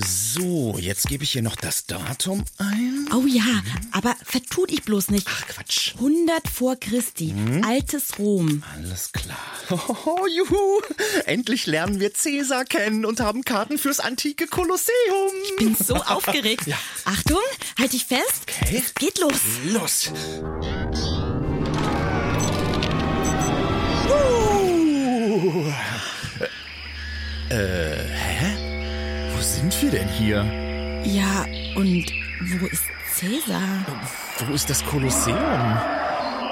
So, jetzt gebe ich hier noch das Datum ein. Oh ja, aber vertu dich bloß nicht. Ach, Quatsch. 100 vor Christi, altes Rom. Alles klar. Oh, juhu. Endlich lernen wir Cäsar kennen und haben Karten fürs antike Kolosseum. Bin so aufgeregt. Achtung, halt dich fest. Okay. Es geht los. Los. Uh. Äh? Wo sind wir denn hier? Ja, und wo ist Cäsar? Wo ist das Kolosseum?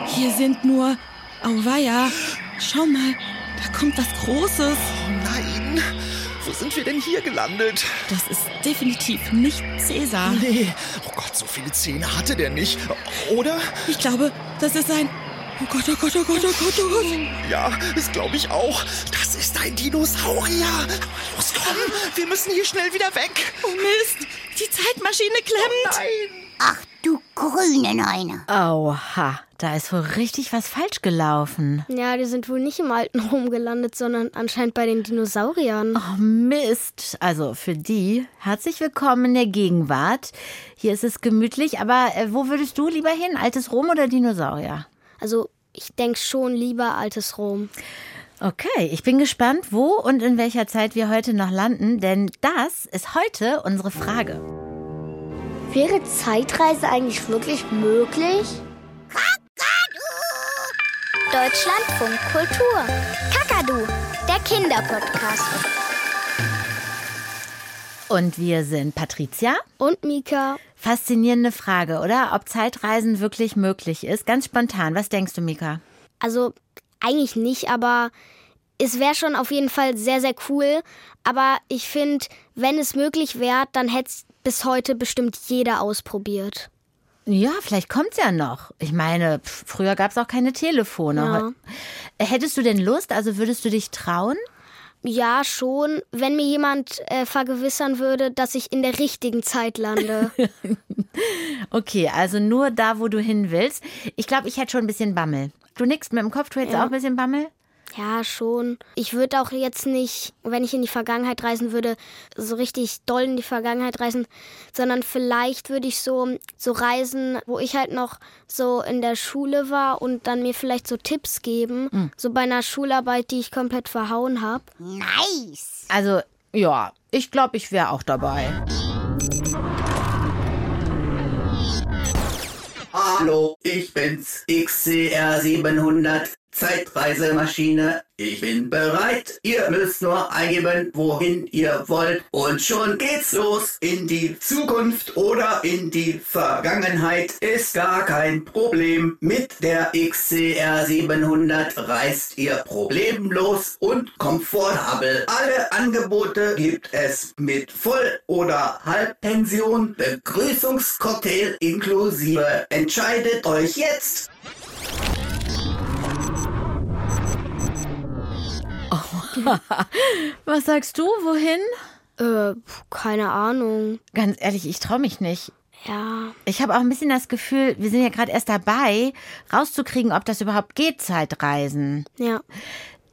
Hier sind nur. Auweia. Schau mal, da kommt was Großes. Oh nein. Wo sind wir denn hier gelandet? Das ist definitiv nicht Cäsar. Nee. Oh Gott, so viele Zähne hatte der nicht. Oder? Ich glaube, das ist ein. Oh Gott, oh Gott, oh Gott, oh Gott, oh Gott. Ja, das glaube ich auch. Das ist ein Dinosaurier. Los, komm. Wir müssen hier schnell wieder weg. Oh Mist, die Zeitmaschine klemmt. Nein. Ach du grüne Neune. Oha, da ist wohl richtig was falsch gelaufen. Ja, die sind wohl nicht im alten Rom gelandet, sondern anscheinend bei den Dinosauriern. Oh Mist. Also für die, herzlich willkommen in der Gegenwart. Hier ist es gemütlich, aber äh, wo würdest du lieber hin? Altes Rom oder Dinosaurier? Also, ich denke schon lieber altes Rom. Okay, ich bin gespannt, wo und in welcher Zeit wir heute noch landen, denn das ist heute unsere Frage. Wäre Zeitreise eigentlich wirklich möglich? Deutschlandfunk Kultur. Kakadu, der Kinderpodcast. Und wir sind Patricia. Und Mika? Faszinierende Frage, oder? Ob Zeitreisen wirklich möglich ist. Ganz spontan. Was denkst du, Mika? Also, eigentlich nicht, aber es wäre schon auf jeden Fall sehr, sehr cool. Aber ich finde, wenn es möglich wäre, dann hätte es bis heute bestimmt jeder ausprobiert. Ja, vielleicht kommt's ja noch. Ich meine, früher gab's auch keine Telefone. Ja. Hättest du denn Lust? Also würdest du dich trauen? Ja, schon, wenn mir jemand äh, vergewissern würde, dass ich in der richtigen Zeit lande. Okay, also nur da, wo du hin willst. Ich glaube, ich hätte schon ein bisschen Bammel. Du nickst mit dem Kopf, du hättest Ja. auch ein bisschen Bammel? Ja, schon. Ich würde auch jetzt nicht, wenn ich in die Vergangenheit reisen würde, so richtig doll in die Vergangenheit reisen, sondern vielleicht würde ich so, so reisen, wo ich halt noch so in der Schule war und dann mir vielleicht so Tipps geben, so bei einer Schularbeit, die ich komplett verhauen habe. Nice. Also, ja, ich glaube, ich wäre auch dabei. Hallo, ich bin's, XCR 700, Zeitreisemaschine. Ich bin bereit, ihr müsst nur eingeben, wohin ihr wollt. Und schon geht's los. In die Zukunft oder in die Vergangenheit ist gar kein Problem. Mit der XCR 700 reist ihr problemlos und komfortabel. Alle Angebote gibt es mit Voll- oder Halbpension, Begrüßungscocktail inklusive. Entscheidet euch jetzt. Was sagst du, wohin? Äh, keine Ahnung. Ganz ehrlich, ich traue mich nicht. Ja, Ich habe auch ein bisschen das Gefühl, wir sind ja gerade erst dabei, rauszukriegen, ob das überhaupt geht, Zeitreisen. ja.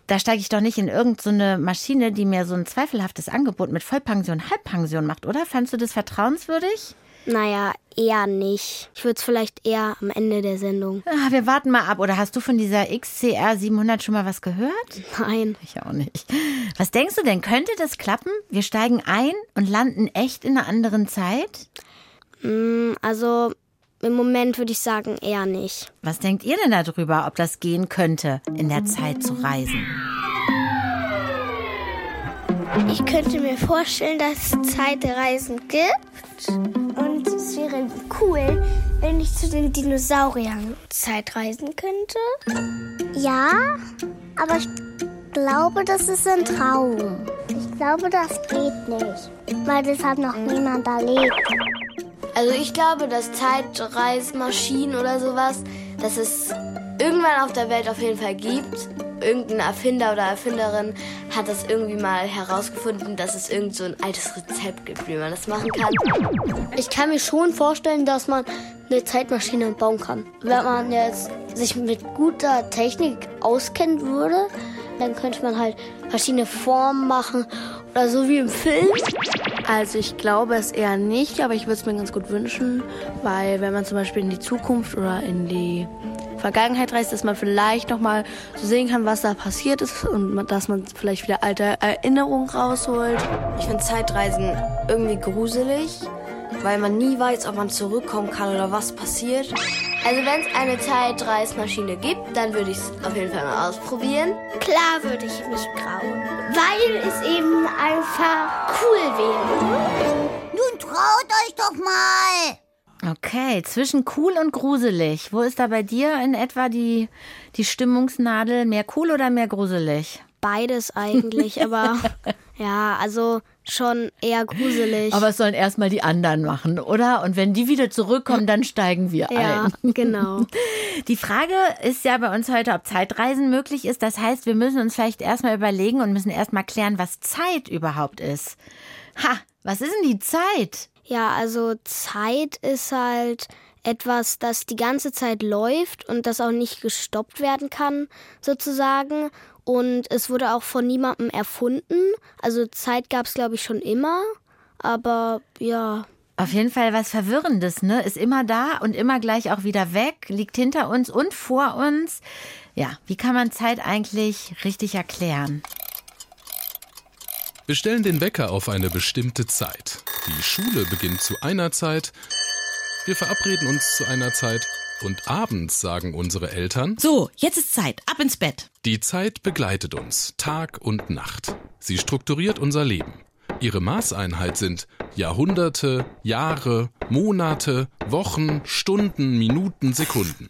Da steige ich doch nicht in irgendeine Maschine, die mir so ein zweifelhaftes Angebot mit Vollpension, Halbpension macht, oder? Fandst du das vertrauenswürdig? Naja, eher nicht. Ich würde es vielleicht eher am Ende der Sendung. Ah, wir warten mal ab. Oder hast du von dieser XCR 700 schon mal was gehört? Nein. Ich auch nicht. Was denkst du denn? Könnte das klappen? Wir steigen ein und landen echt in einer anderen Zeit? Mm, Also, im Moment würde ich sagen, eher nicht. Was denkt ihr denn darüber, ob das gehen könnte, in der Zeit zu reisen? Ich könnte mir vorstellen, dass es Zeitreisen gibt. Und es wäre cool, wenn ich zu den Dinosauriern Zeitreisen könnte. Ja, aber ich glaube, das ist ein Traum. Ich glaube, das geht nicht, weil das hat noch niemand erlebt. Also ich glaube, dass Zeitreismaschinen oder sowas, dass es irgendwann auf der Welt auf jeden Fall gibt. Irgendein Erfinder oder Erfinderin hat das irgendwie mal herausgefunden, dass es irgend so ein altes Rezept gibt, wie man das machen kann. Ich kann mir schon vorstellen, dass man eine Zeitmaschine bauen kann. Wenn man jetzt sich mit guter Technik auskennen würde, Dann könnte man halt verschiedene Formen machen oder so wie im Film. Also ich glaube es eher nicht, aber ich würde es mir ganz gut wünschen, weil wenn man zum Beispiel in die Zukunft oder in die Vergangenheit reist, dass man vielleicht nochmal so sehen kann, was da passiert ist und dass man vielleicht wieder alte Erinnerungen rausholt. Ich finde Zeitreisen irgendwie gruselig, weil man nie weiß, ob man zurückkommen kann oder was passiert. Also wenn es eine Zeitreismaschine gibt, dann würde ich es auf jeden Fall mal ausprobieren. Klar würde ich mich trauen, weil es eben einfach cool wäre. Nun traut euch doch mal! Okay, zwischen cool und gruselig. Wo ist da bei dir in etwa die, die Stimmungsnadel? Mehr cool oder mehr gruselig? Beides eigentlich, aber ja, also schon eher gruselig. Aber es sollen erstmal die anderen machen, oder? Und wenn die wieder zurückkommen, dann steigen wir ja, ein. genau. Die Frage ist ja bei uns heute, ob Zeitreisen möglich ist. Das heißt, wir müssen uns vielleicht erstmal überlegen und müssen erstmal klären, was Zeit überhaupt ist. Ha, was ist denn die Zeit? Ja, also Zeit ist halt etwas, das die ganze Zeit läuft und das auch nicht gestoppt werden kann, sozusagen. Und es wurde auch von niemandem erfunden. Also Zeit gab es, glaube ich, schon immer. Aber ja. Auf jeden Fall was Verwirrendes, ne? Ist immer da und immer gleich auch wieder weg, liegt hinter uns und vor uns. Ja, wie kann man Zeit eigentlich richtig erklären? Wir stellen den Wecker auf eine bestimmte Zeit. Die Schule beginnt zu einer Zeit. Wir verabreden uns zu einer Zeit. Und abends sagen unsere Eltern: So, jetzt ist Zeit, ab ins Bett. Die Zeit begleitet uns, Tag und Nacht. Sie strukturiert unser Leben. Ihre Maßeinheit sind Jahrhunderte, Jahre, Monate, Wochen, Stunden, Minuten, Sekunden.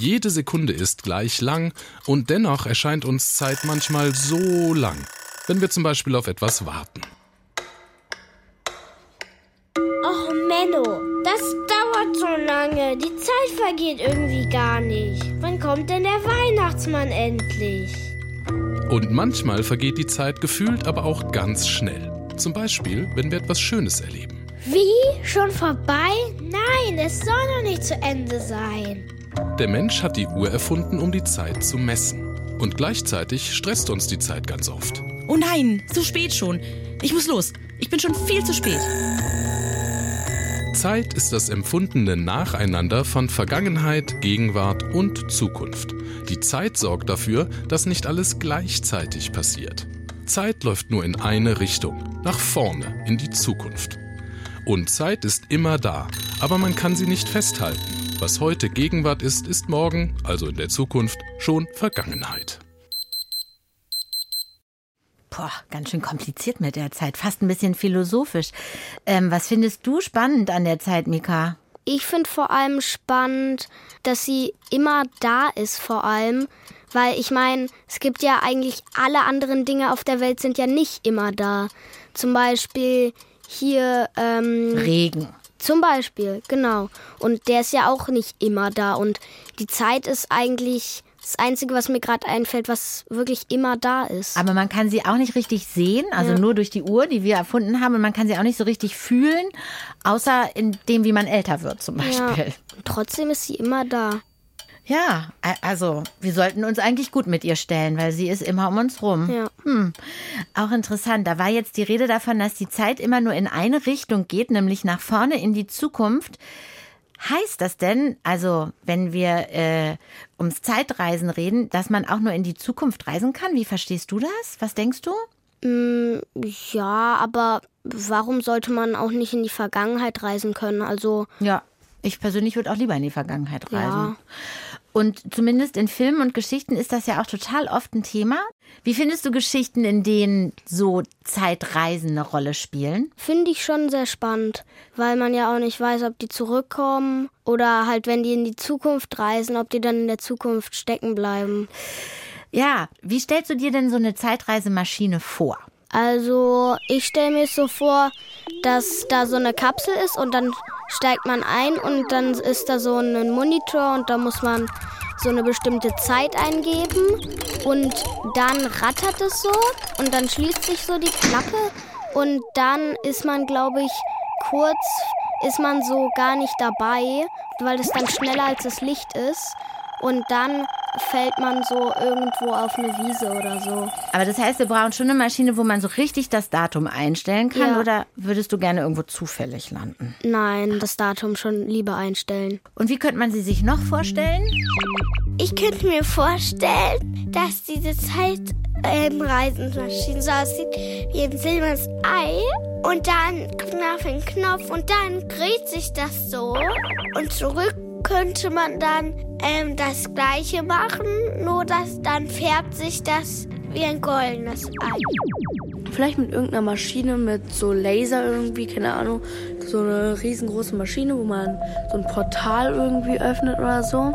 Jede Sekunde ist gleich lang und dennoch erscheint uns Zeit manchmal so lang, wenn wir zum Beispiel auf etwas warten. Och Menno, das dauert so lange. Die Zeit vergeht irgendwie gar nicht. Wann kommt denn der Weihnachtsmann endlich? Und manchmal vergeht die Zeit gefühlt aber auch ganz schnell. Zum Beispiel, wenn wir etwas Schönes erleben. Wie? Schon vorbei? Nein, es soll noch nicht zu Ende sein. Der Mensch hat die Uhr erfunden, um die Zeit zu messen. Und gleichzeitig stresst uns die Zeit ganz oft. Oh nein, zu spät schon. Ich muss los. Ich bin schon viel zu spät. Zeit ist das empfundene Nacheinander von Vergangenheit, Gegenwart und Zukunft. Die Zeit sorgt dafür, dass nicht alles gleichzeitig passiert. Zeit läuft nur in eine Richtung, nach vorne, in die Zukunft. Und Zeit ist immer da, aber man kann sie nicht festhalten. Was heute Gegenwart ist, ist morgen, also in der Zukunft, schon Vergangenheit. Boah, ganz schön kompliziert mit der Zeit, fast ein bisschen philosophisch. Ähm, was findest du spannend an der Zeit, Mika? Ich finde vor allem spannend, dass sie immer da ist, vor allem. Weil ich meine, es gibt ja eigentlich alle anderen Dinge auf der Welt sind ja nicht immer da. Zum Beispiel hier. Ähm, Regen. Zum Beispiel, genau. Und der ist ja auch nicht immer da. Und die Zeit ist eigentlich das Einzige, was mir gerade einfällt, was wirklich immer da ist. Aber man kann sie auch nicht richtig sehen, also Ja. nur durch die Uhr, die wir erfunden haben. Und man kann sie auch nicht so richtig fühlen, außer in dem, wie man älter wird zum Beispiel. Ja. Und trotzdem ist sie immer da. Ja, also wir sollten uns eigentlich gut mit ihr stellen, weil sie ist immer um uns rum. Ja. Hm. Auch interessant. Da war jetzt die Rede davon, dass die Zeit immer nur in eine Richtung geht, nämlich nach vorne in die Zukunft. Heißt das denn, also wenn wir äh, ums Zeitreisen reden, dass man auch nur in die Zukunft reisen kann? Wie verstehst du das? Was denkst du? Mm, ja, aber warum sollte man auch nicht in die Vergangenheit reisen können? Also Ja, ich persönlich würde auch lieber in die Vergangenheit reisen. Ja. Und zumindest in Filmen und Geschichten ist das ja auch total oft ein Thema. Wie findest du Geschichten, in denen so Zeitreisen eine Rolle spielen? finde ich schon sehr spannend, weil man ja auch nicht weiß, ob die zurückkommen oder halt, wenn die in die Zukunft reisen, ob die dann in der Zukunft stecken bleiben. Ja, wie stellst du dir denn so eine Zeitreisemaschine vor? Also, ich stelle mir so vor, dass da so eine Kapsel ist und dann steigt man ein und dann ist da so ein Monitor und da muss man so eine bestimmte Zeit eingeben und dann rattert es so und dann schließt sich so die Klappe und dann ist man, glaube ich, kurz ist man so gar nicht dabei, weil es dann schneller als das Licht ist und dann fällt man so irgendwo auf eine Wiese oder so. Aber das heißt, wir brauchen schon eine Maschine, wo man so richtig das Datum einstellen kann Ja. oder würdest du gerne irgendwo zufällig landen? Nein, das Datum schon lieber einstellen. Und wie könnte man sie sich noch vorstellen? Ich könnte mir vorstellen, dass diese Zeitreisenmaschine so aussieht wie ein silbernes Ei. Und dann Knopf in Knopf und dann dreht sich das so. Und zurück könnte man dann ähm, das gleiche machen, nur dass dann färbt sich das wie ein goldenes Ei. Vielleicht mit irgendeiner Maschine mit so Laser irgendwie, keine Ahnung. So eine riesengroße Maschine, wo man so ein Portal irgendwie öffnet oder so.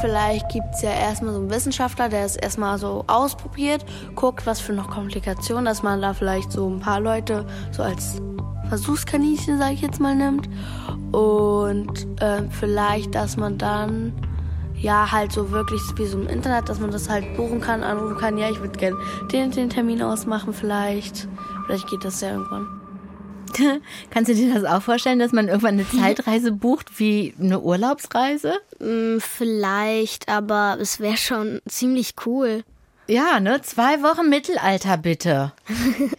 Vielleicht gibt es ja erstmal so einen Wissenschaftler, der es erstmal so ausprobiert, guckt, was für noch Komplikationen, dass man da vielleicht so ein paar Leute so als Versuchskaninchen, sag ich jetzt mal, nimmt. Und ähm, vielleicht, dass man dann ja halt so wirklich wie so im Internet, dass man das halt buchen kann, anrufen kann, ja, ich würde gerne den den Termin ausmachen vielleicht. Vielleicht geht das ja irgendwann. Kannst du dir das auch vorstellen, dass man irgendwann eine Zeitreise bucht wie eine Urlaubsreise? Hm, vielleicht, aber es wäre schon ziemlich cool. Ja, ne? Zwei Wochen Mittelalter, bitte.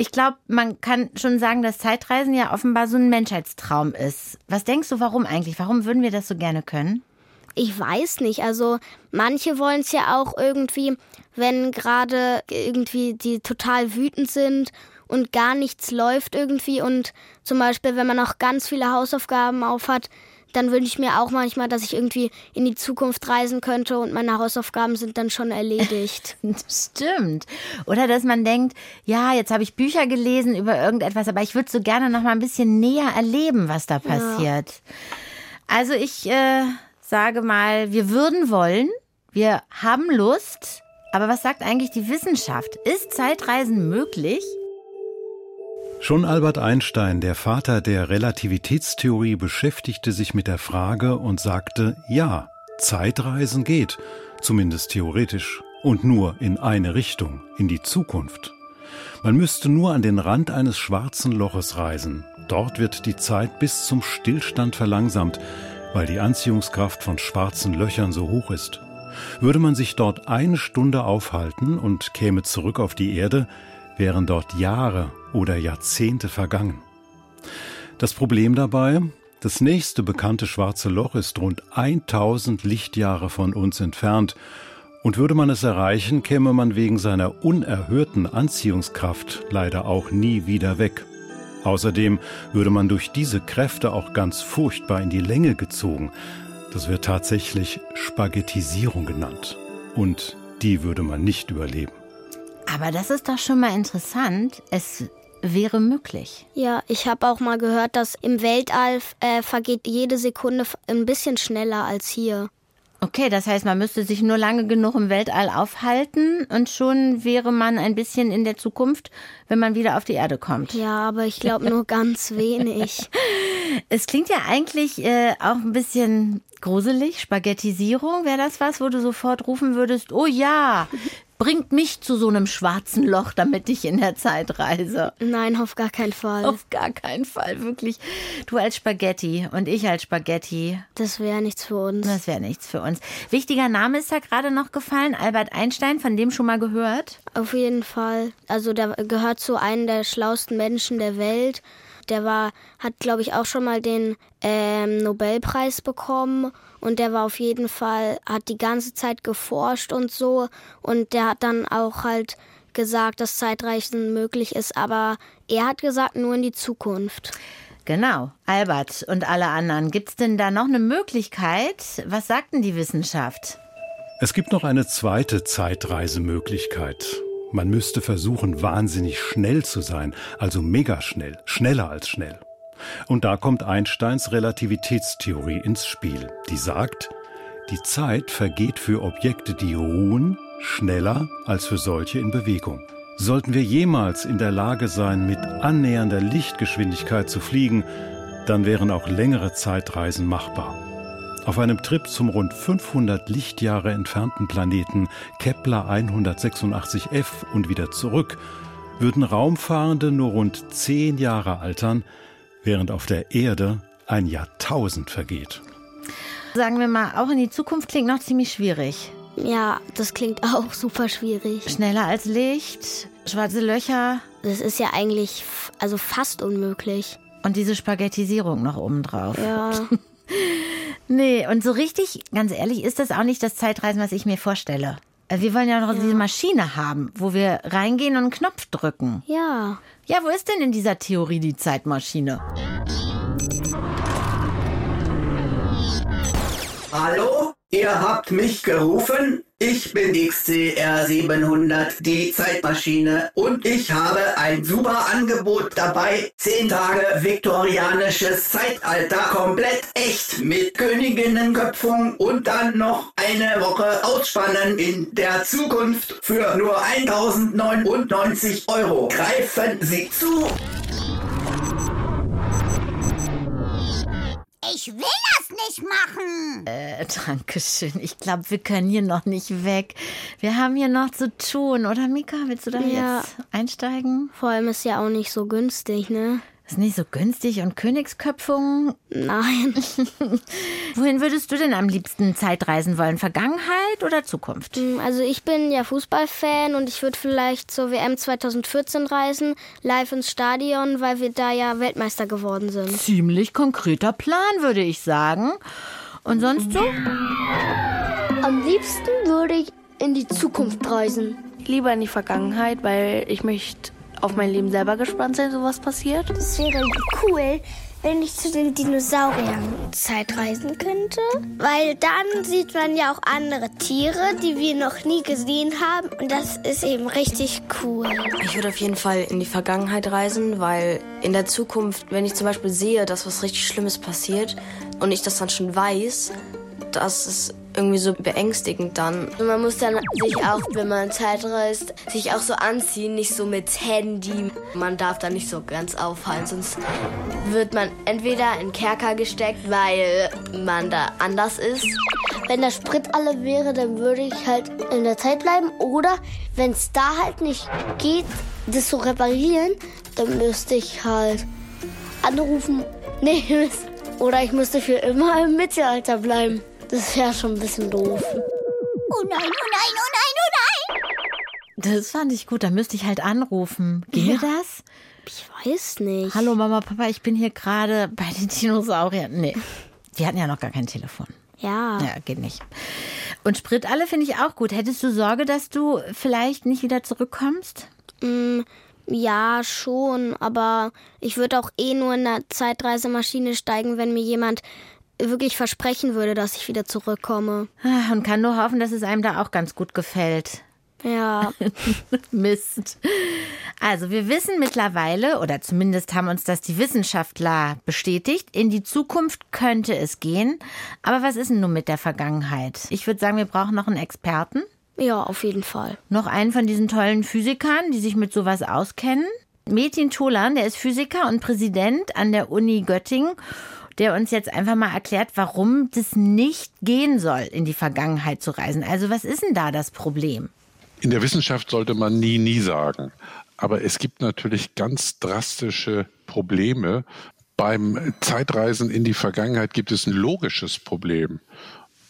Ich glaube, man kann schon sagen, dass Zeitreisen ja offenbar so ein Menschheitstraum ist. Was denkst du, warum eigentlich? Warum würden wir das so gerne können? Ich weiß nicht. Also manche wollen es ja auch irgendwie, wenn gerade irgendwie die total wütend sind und gar nichts läuft irgendwie und zum Beispiel, wenn man noch ganz viele Hausaufgaben aufhat, dann wünsche ich mir auch manchmal, dass ich irgendwie in die Zukunft reisen könnte und meine Hausaufgaben sind dann schon erledigt. Stimmt. Oder dass man denkt, ja, jetzt habe ich Bücher gelesen über irgendetwas, aber ich würde so gerne noch mal ein bisschen näher erleben, was da passiert. Also ich äh, sage mal, wir würden wollen, wir haben Lust, aber was sagt eigentlich die Wissenschaft? Ist Zeitreisen möglich? Schon Albert Einstein, der Vater der Relativitätstheorie, beschäftigte sich mit der Frage und sagte, ja, Zeitreisen geht, zumindest theoretisch, und nur in eine Richtung, in die Zukunft. Man müsste nur an den Rand eines schwarzen Loches reisen. Dort wird die Zeit bis zum Stillstand verlangsamt, weil die Anziehungskraft von schwarzen Löchern so hoch ist. Würde man sich dort eine Stunde aufhalten und käme zurück auf die Erde, wären dort Jahre oder Jahrzehnte vergangen. Das Problem dabei, das nächste bekannte schwarze Loch ist rund 1000 Lichtjahre von uns entfernt, und würde man es erreichen, käme man wegen seiner unerhörten Anziehungskraft leider auch nie wieder weg. Außerdem würde man durch diese Kräfte auch ganz furchtbar in die Länge gezogen. Das wird tatsächlich Spaghettisierung genannt. Und die würde man nicht überleben. Aber das ist doch schon mal interessant. Es wäre möglich. Ja, ich habe auch mal gehört, dass im Weltall äh, vergeht jede Sekunde ein bisschen schneller als hier. Okay, das heißt, man müsste sich nur lange genug im Weltall aufhalten und schon wäre man ein bisschen in der Zukunft, wenn man wieder auf die Erde kommt. Ja, aber ich glaube nur ganz wenig. Es klingt ja eigentlich äh, auch ein bisschen gruselig. Spaghettisierung, wäre das was, wo du sofort rufen würdest, oh ja, bringt mich zu so einem schwarzen Loch, damit ich in der Zeit reise. Nein, auf gar keinen Fall. Auf gar keinen Fall, wirklich. Du als Spaghetti und ich als Spaghetti. Das wäre nichts für uns. Das wäre nichts für uns. Wichtiger Name ist da gerade noch gefallen, Albert Einstein, von dem schon mal gehört? Auf jeden Fall. Also der gehört zu einem der schlauesten Menschen der Welt. Der war, hat, glaube ich, auch schon mal den ähm, Nobelpreis bekommen. Und der war auf jeden Fall, hat die ganze Zeit geforscht und so. Und der hat dann auch halt gesagt, dass Zeitreisen möglich ist. Aber er hat gesagt, nur in die Zukunft. Genau, Albert und alle anderen. Gibt es denn da noch eine Möglichkeit? Was sagt denn die Wissenschaft? Es gibt noch eine zweite Zeitreisemöglichkeit. Man müsste versuchen, wahnsinnig schnell zu sein, also mega schnell, schneller als schnell. Und da kommt Einsteins Relativitätstheorie ins Spiel, die sagt, die Zeit vergeht für Objekte, die ruhen, schneller als für solche in Bewegung. Sollten wir jemals in der Lage sein, mit annähernder Lichtgeschwindigkeit zu fliegen, dann wären auch längere Zeitreisen machbar. Auf einem Trip zum rund 500 Lichtjahre entfernten Planeten Kepler 186f und wieder zurück würden Raumfahrende nur rund 10 Jahre altern, während auf der Erde ein Jahrtausend vergeht. Sagen wir mal, auch in die Zukunft klingt noch ziemlich schwierig. Ja, das klingt auch super schwierig. Schneller als Licht, schwarze Löcher. Das ist ja eigentlich also fast unmöglich. Und diese Spaghettisierung noch obendrauf. Ja. nee, und so richtig, ganz ehrlich, ist das auch nicht das Zeitreisen, was ich mir vorstelle. Äh, wir wollen ja noch ja. diese Maschine haben, wo wir reingehen und einen Knopf drücken. Ja. Ja, wo ist denn in dieser Theorie die Zeitmaschine? Hallo? Ihr habt mich gerufen? Ich bin XCR 700, die Zeitmaschine, und ich habe ein super Angebot dabei. Zehn Tage viktorianisches Zeitalter, komplett echt, mit Königinnenköpfung und dann noch eine Woche Ausspannen in der Zukunft für nur 1099 Euro. Greifen Sie zu! Ich will nicht machen. Äh, danke schön. Ich glaube, wir können hier noch nicht weg. Wir haben hier noch zu tun, oder Mika? Willst du da ja. jetzt einsteigen? Vor allem ist ja auch nicht so günstig, ne? Ist nicht so günstig und Königsköpfung? Nein. Wohin würdest du denn am liebsten Zeitreisen wollen? Vergangenheit oder Zukunft? Hm, also ich bin ja Fußballfan und ich würde vielleicht zur WM 2014 reisen, live ins Stadion, weil wir da ja Weltmeister geworden sind. Ziemlich konkreter Plan, würde ich sagen. Und sonst so? Am liebsten würde ich in die Zukunft reisen. Lieber in die Vergangenheit, weil ich möchte auf mein Leben selber gespannt sein, so was passiert. Es wäre cool, wenn ich zu den Dinosauriern Zeitreisen könnte. Weil dann sieht man ja auch andere Tiere, die wir noch nie gesehen haben. Und das ist eben richtig cool. Ich würde auf jeden Fall in die Vergangenheit reisen, weil in der Zukunft, wenn ich zum Beispiel sehe, dass was richtig Schlimmes passiert und ich das dann schon weiß, das ist irgendwie so beängstigend dann. Und man muss dann sich auch, wenn man Zeit reist, sich auch so anziehen, nicht so mit Handy. Man darf da nicht so ganz auffallen, sonst wird man entweder in Kerker gesteckt, weil man da anders ist. Wenn der Sprit alle wäre, dann würde ich halt in der Zeit bleiben. Oder wenn es da halt nicht geht, das zu reparieren, dann müsste ich halt anrufen. Nee, oder ich müsste für immer im Mittelalter bleiben. Das wäre schon ein bisschen doof. Oh nein, oh nein, oh nein, oh nein. Das fand ich gut. Da müsste ich halt anrufen. Ginge ja. das? Ich weiß nicht. Hallo Mama, Papa, ich bin hier gerade bei den Dinosauriern. Nee, wir hatten ja noch gar kein Telefon. Ja. Ja, geht nicht. Und Sprit alle finde ich auch gut. Hättest du Sorge, dass du vielleicht nicht wieder zurückkommst? Mm, ja, schon. Aber ich würde auch eh nur in eine Zeitreisemaschine steigen, wenn mir jemand wirklich versprechen würde, dass ich wieder zurückkomme. Ah, und kann nur hoffen, dass es einem da auch ganz gut gefällt. Ja. Mist. Also wir wissen mittlerweile, oder zumindest haben uns das die Wissenschaftler bestätigt, in die Zukunft könnte es gehen. Aber was ist denn nun mit der Vergangenheit? Ich würde sagen, wir brauchen noch einen Experten. Ja, auf jeden Fall. Noch einen von diesen tollen Physikern, die sich mit sowas auskennen. Metin Tolan, der ist Physiker und Präsident an der Uni Göttingen der uns jetzt einfach mal erklärt, warum das nicht gehen soll, in die Vergangenheit zu reisen. Also was ist denn da das Problem? In der Wissenschaft sollte man nie, nie sagen. Aber es gibt natürlich ganz drastische Probleme. Beim Zeitreisen in die Vergangenheit gibt es ein logisches Problem.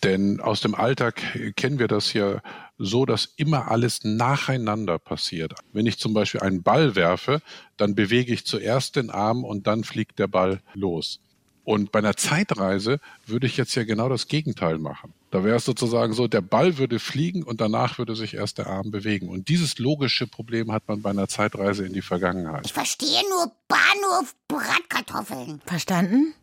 Denn aus dem Alltag kennen wir das ja so, dass immer alles nacheinander passiert. Wenn ich zum Beispiel einen Ball werfe, dann bewege ich zuerst den Arm und dann fliegt der Ball los. Und bei einer Zeitreise würde ich jetzt ja genau das Gegenteil machen. Da wäre es sozusagen so, der Ball würde fliegen und danach würde sich erst der Arm bewegen. Und dieses logische Problem hat man bei einer Zeitreise in die Vergangenheit. Ich verstehe nur Bahnhof Bratkartoffeln. Verstanden?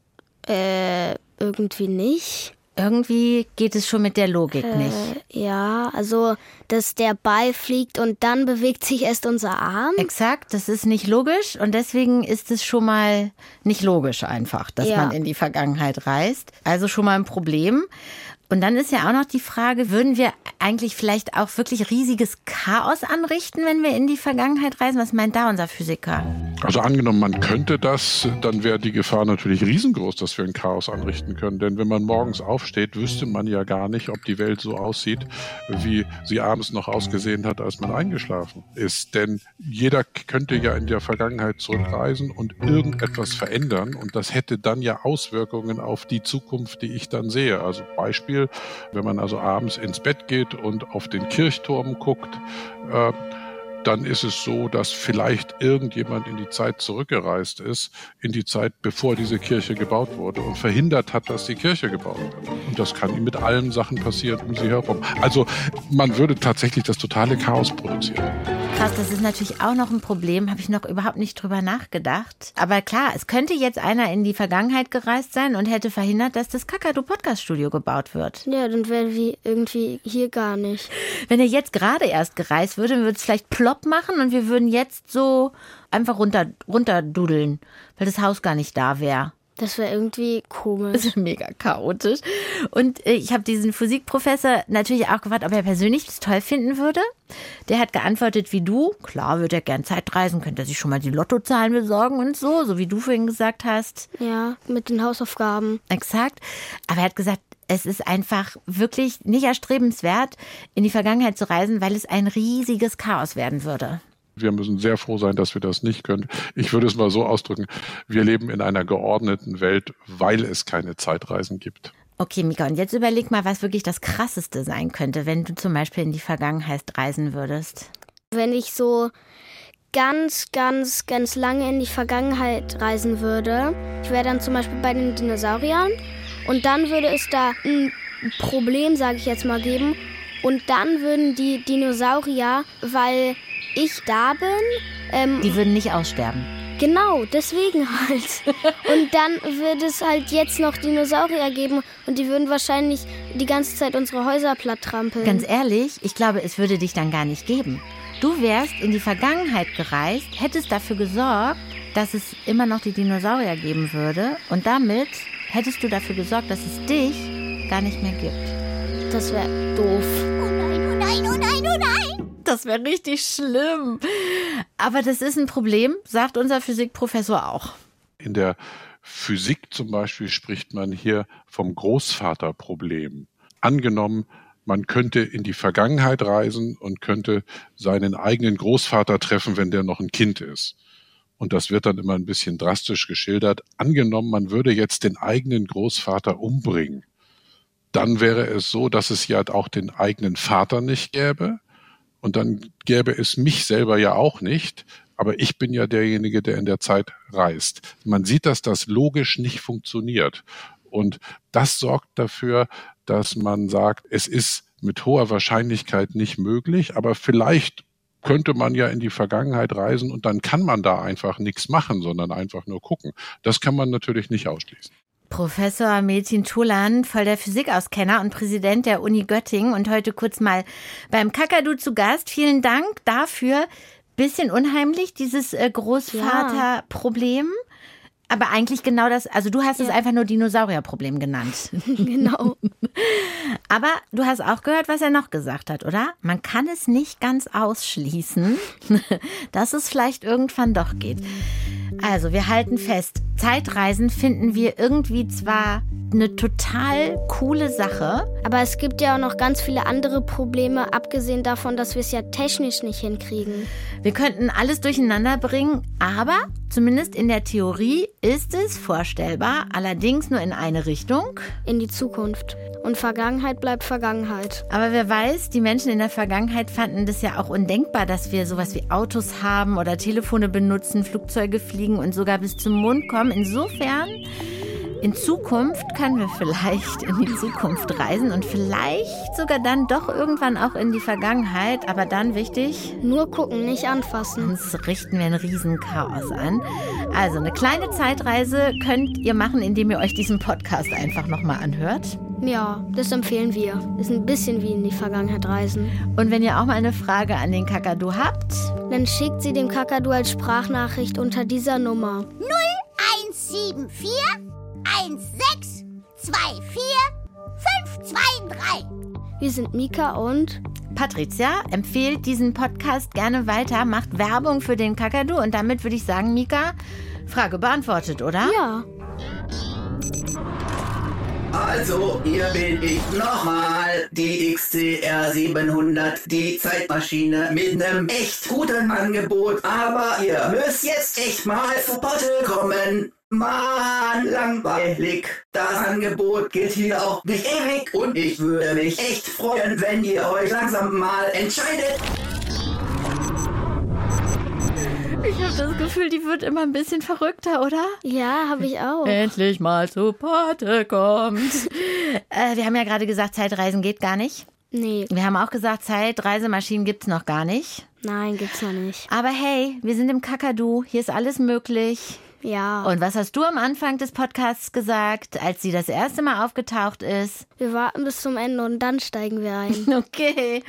Äh, irgendwie nicht. Irgendwie geht es schon mit der Logik äh, nicht. Ja, also, dass der Ball fliegt und dann bewegt sich erst unser Arm. Exakt, das ist nicht logisch und deswegen ist es schon mal nicht logisch einfach, dass ja. man in die Vergangenheit reist. Also schon mal ein Problem. Und dann ist ja auch noch die Frage, würden wir eigentlich vielleicht auch wirklich riesiges Chaos anrichten, wenn wir in die Vergangenheit reisen? Was meint da unser Physiker? Also angenommen, man könnte das, dann wäre die Gefahr natürlich riesengroß, dass wir ein Chaos anrichten können. Denn wenn man morgens aufsteht, wüsste man ja gar nicht, ob die Welt so aussieht, wie sie abends noch ausgesehen hat, als man eingeschlafen ist. Denn jeder könnte ja in der Vergangenheit zurückreisen und irgendetwas verändern. Und das hätte dann ja Auswirkungen auf die Zukunft, die ich dann sehe. Also Beispiel, wenn man also abends ins Bett geht und auf den Kirchturm guckt, äh, dann ist es so, dass vielleicht irgendjemand in die Zeit zurückgereist ist, in die Zeit, bevor diese Kirche gebaut wurde und verhindert hat, dass die Kirche gebaut wird. Und das kann ihm mit allen Sachen passieren um sie herum. Also man würde tatsächlich das totale Chaos produzieren. Krass, das ist natürlich auch noch ein Problem, habe ich noch überhaupt nicht drüber nachgedacht. Aber klar, es könnte jetzt einer in die Vergangenheit gereist sein und hätte verhindert, dass das Kakadu Podcast Studio gebaut wird. Ja, dann wären wir irgendwie hier gar nicht. Wenn er jetzt gerade erst gereist würde, würde es vielleicht plopp machen und wir würden jetzt so einfach runter, runterdudeln, weil das Haus gar nicht da wäre. Das wäre irgendwie komisch. Das ist mega chaotisch. Und äh, ich habe diesen Physikprofessor natürlich auch gefragt, ob er persönlich das toll finden würde. Der hat geantwortet wie du. Klar, würde er gern Zeitreisen, könnte er sich schon mal die Lottozahlen besorgen und so, so wie du vorhin gesagt hast. Ja, mit den Hausaufgaben. Exakt. Aber er hat gesagt, es ist einfach wirklich nicht erstrebenswert, in die Vergangenheit zu reisen, weil es ein riesiges Chaos werden würde. Wir müssen sehr froh sein, dass wir das nicht können. Ich würde es mal so ausdrücken, wir leben in einer geordneten Welt, weil es keine Zeitreisen gibt. Okay, Mika, und jetzt überleg mal, was wirklich das Krasseste sein könnte, wenn du zum Beispiel in die Vergangenheit reisen würdest. Wenn ich so ganz, ganz, ganz lange in die Vergangenheit reisen würde, ich wäre dann zum Beispiel bei den Dinosauriern und dann würde es da ein Problem, sage ich jetzt mal, geben. Und dann würden die Dinosaurier, weil ich da bin. Ähm, die würden nicht aussterben. Genau, deswegen halt. und dann würde es halt jetzt noch Dinosaurier geben und die würden wahrscheinlich die ganze Zeit unsere Häuser platt trampeln. Ganz ehrlich, ich glaube, es würde dich dann gar nicht geben. Du wärst in die Vergangenheit gereist, hättest dafür gesorgt, dass es immer noch die Dinosaurier geben würde und damit hättest du dafür gesorgt, dass es dich gar nicht mehr gibt. Das wäre doof. Oh nein, oh nein, oh nein, oh nein. Das wäre richtig schlimm. Aber das ist ein Problem, sagt unser Physikprofessor auch. In der Physik zum Beispiel spricht man hier vom Großvaterproblem. Angenommen, man könnte in die Vergangenheit reisen und könnte seinen eigenen Großvater treffen, wenn der noch ein Kind ist. Und das wird dann immer ein bisschen drastisch geschildert. Angenommen, man würde jetzt den eigenen Großvater umbringen. Dann wäre es so, dass es ja auch den eigenen Vater nicht gäbe. Und dann gäbe es mich selber ja auch nicht. Aber ich bin ja derjenige, der in der Zeit reist. Man sieht, dass das logisch nicht funktioniert. Und das sorgt dafür, dass man sagt, es ist mit hoher Wahrscheinlichkeit nicht möglich, aber vielleicht könnte man ja in die Vergangenheit reisen und dann kann man da einfach nichts machen, sondern einfach nur gucken. Das kann man natürlich nicht ausschließen. Professor Metin Tulan, voll der Physikauskenner und Präsident der Uni Göttingen und heute kurz mal beim Kakadu zu Gast. Vielen Dank dafür. Bisschen unheimlich, dieses äh, Großvaterproblem. Ja. Aber eigentlich genau das, also du hast ja. es einfach nur Dinosaurierproblem genannt. genau. Aber du hast auch gehört, was er noch gesagt hat, oder? Man kann es nicht ganz ausschließen, dass es vielleicht irgendwann doch geht. Also, wir halten fest, Zeitreisen finden wir irgendwie zwar eine total coole Sache. Aber es gibt ja auch noch ganz viele andere Probleme, abgesehen davon, dass wir es ja technisch nicht hinkriegen. Wir könnten alles durcheinander bringen, aber zumindest in der Theorie ist es vorstellbar, allerdings nur in eine Richtung. In die Zukunft. Und Vergangenheit bleibt Vergangenheit. Aber wer weiß, die Menschen in der Vergangenheit fanden das ja auch undenkbar, dass wir sowas wie Autos haben oder Telefone benutzen, Flugzeuge fliegen und sogar bis zum Mond kommen. Insofern in Zukunft können wir vielleicht in die Zukunft reisen und vielleicht sogar dann doch irgendwann auch in die Vergangenheit. Aber dann wichtig. Nur gucken, nicht anfassen. Sonst richten wir ein Riesenchaos an. Also eine kleine Zeitreise könnt ihr machen, indem ihr euch diesen Podcast einfach nochmal anhört. Ja, das empfehlen wir. Ist ein bisschen wie in die Vergangenheit reisen. Und wenn ihr auch mal eine Frage an den Kakadu habt, dann schickt sie dem Kakadu als Sprachnachricht unter dieser Nummer. 0174 1624 523. Wir sind Mika und Patricia empfiehlt diesen Podcast gerne weiter, macht Werbung für den Kakadu und damit würde ich sagen, Mika, Frage beantwortet, oder? Ja. Also, hier bin ich nochmal. Die XCR 700, die Zeitmaschine mit einem echt guten Angebot. Aber ihr müsst jetzt echt mal zu Potte kommen. Mann, langweilig. Das Angebot gilt hier auch nicht ewig. Und ich würde mich echt freuen, wenn ihr euch langsam mal entscheidet. Ich habe das Gefühl, die wird immer ein bisschen verrückter, oder? Ja, habe ich auch. Endlich mal zu Pate kommt. äh, wir haben ja gerade gesagt, Zeitreisen geht gar nicht. Nee. Wir haben auch gesagt, Zeitreisemaschinen gibt's noch gar nicht. Nein, gibt's noch nicht. Aber hey, wir sind im Kakadu, hier ist alles möglich. Ja. Und was hast du am Anfang des Podcasts gesagt, als sie das erste Mal aufgetaucht ist? Wir warten bis zum Ende und dann steigen wir ein. Okay.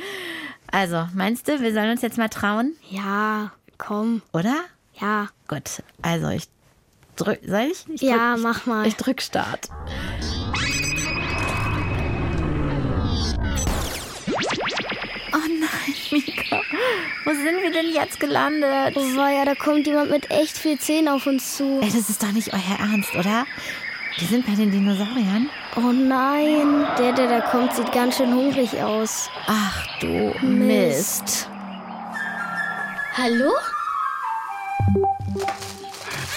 Also, meinst du, wir sollen uns jetzt mal trauen? Ja, komm. Oder? Ja. Gut. Also, ich drück. Soll ich? ich ja, drück, mach mal. Ich drück Start. Oh nein, Mika. Wo sind wir denn jetzt gelandet? Oh ja, da kommt jemand mit echt viel Zähnen auf uns zu. Ey, das ist doch nicht euer Ernst, oder? Die sind bei den Dinosauriern. Oh nein, der, der da kommt, sieht ganz schön hungrig aus. Ach du Mist. Mist. Hallo?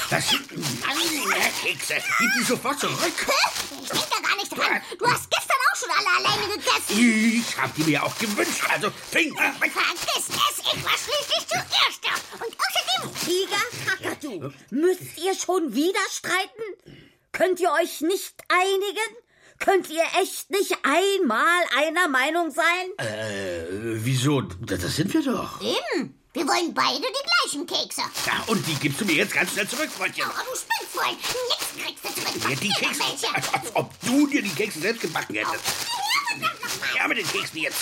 Das sind Mannerkekse. Gib die sofort zurück. Ich denk da gar nicht dran. Du hast gestern auch schon alle alleine gegessen. Ich hab die mir auch gewünscht. Also, Finger weg. Vergiss es. Ich war schließlich zuerst da. Und außerdem... Tiger, Kakadu, müsst ihr schon wieder streiten? Könnt ihr euch nicht einigen? Könnt ihr echt nicht einmal einer Meinung sein? Äh, wieso? Das sind wir doch. Eben. Wir wollen beide die gleichen Kekse. Ja, und die gibst du mir jetzt ganz schnell zurück, Freundchen. Oh, du Spinnfreund. Nichts kriegst du zurück. Ja, die Kekse, als, als ob du dir die Kekse selbst gebacken hättest. Oh, ja, mit den Keksen jetzt.